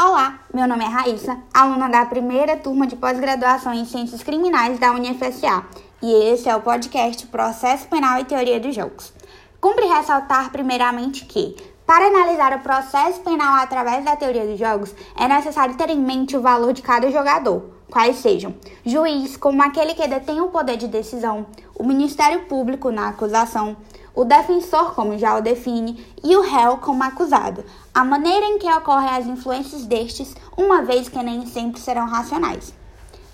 Olá, meu nome é Raíssa, aluna da primeira turma de pós-graduação em Ciências Criminais da UniFSA, e esse é o podcast Processo Penal e Teoria dos Jogos. Cumpre ressaltar primeiramente que, para analisar o processo penal através da teoria dos jogos, é necessário ter em mente o valor de cada jogador, quais sejam juiz, como aquele que detém o poder de decisão, o Ministério Público na acusação, o defensor, como já o define, e o réu como acusado, a maneira em que ocorrem as influências destes, uma vez que nem sempre serão racionais.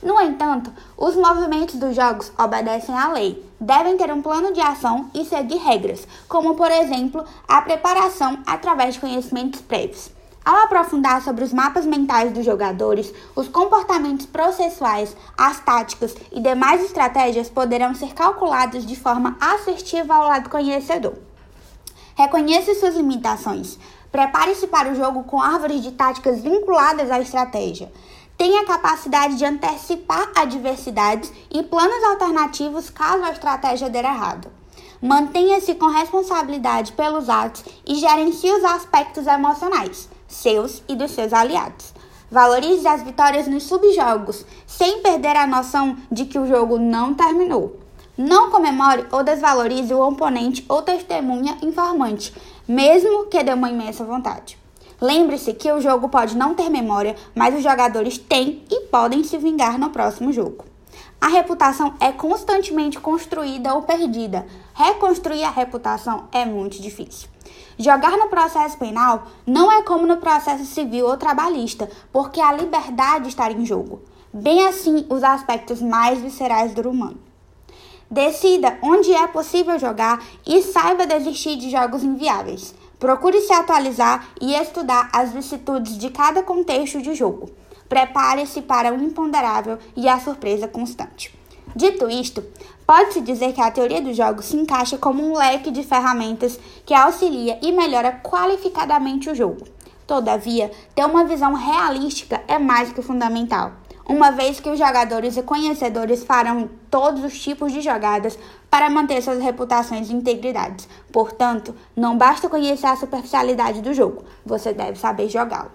No entanto, os movimentos dos jogos obedecem à lei, devem ter um plano de ação e seguir regras, como, por exemplo, a preparação através de conhecimentos prévios. Ao aprofundar sobre os mapas mentais dos jogadores, os comportamentos processuais, as táticas e demais estratégias poderão ser calculados de forma assertiva ao lado conhecedor. Reconheça suas limitações. Prepare-se para o jogo com árvores de táticas vinculadas à estratégia. Tenha a capacidade de antecipar adversidades e planos alternativos caso a estratégia der errado. Mantenha-se com responsabilidade pelos atos e gerencie os aspectos emocionais seus e dos seus aliados. Valorize as vitórias nos subjogos, sem perder a noção de que o jogo não terminou. Não comemore ou desvalorize o oponente ou testemunha informante, mesmo que dê uma imensa vontade. Lembre-se que o jogo pode não ter memória, mas os jogadores têm e podem se vingar no próximo jogo. A reputação é constantemente construída ou perdida. Reconstruir a reputação é muito difícil. Jogar no processo penal não é como no processo civil ou trabalhista, porque a liberdade está em jogo. Bem assim, os aspectos mais viscerais do humano. Decida onde é possível jogar e saiba desistir de jogos inviáveis. Procure se atualizar e estudar as vicissitudes de cada contexto de jogo. Prepare-se para o imponderável e a surpresa constante. Dito isto, pode-se dizer que a teoria dos jogos se encaixa como um leque de ferramentas que auxilia e melhora qualificadamente o jogo. Todavia, ter uma visão realística é mais que fundamental, uma vez que os jogadores e conhecedores farão todos os tipos de jogadas para manter suas reputações e integridades. Portanto, não basta conhecer a superficialidade do jogo, você deve saber jogá-lo.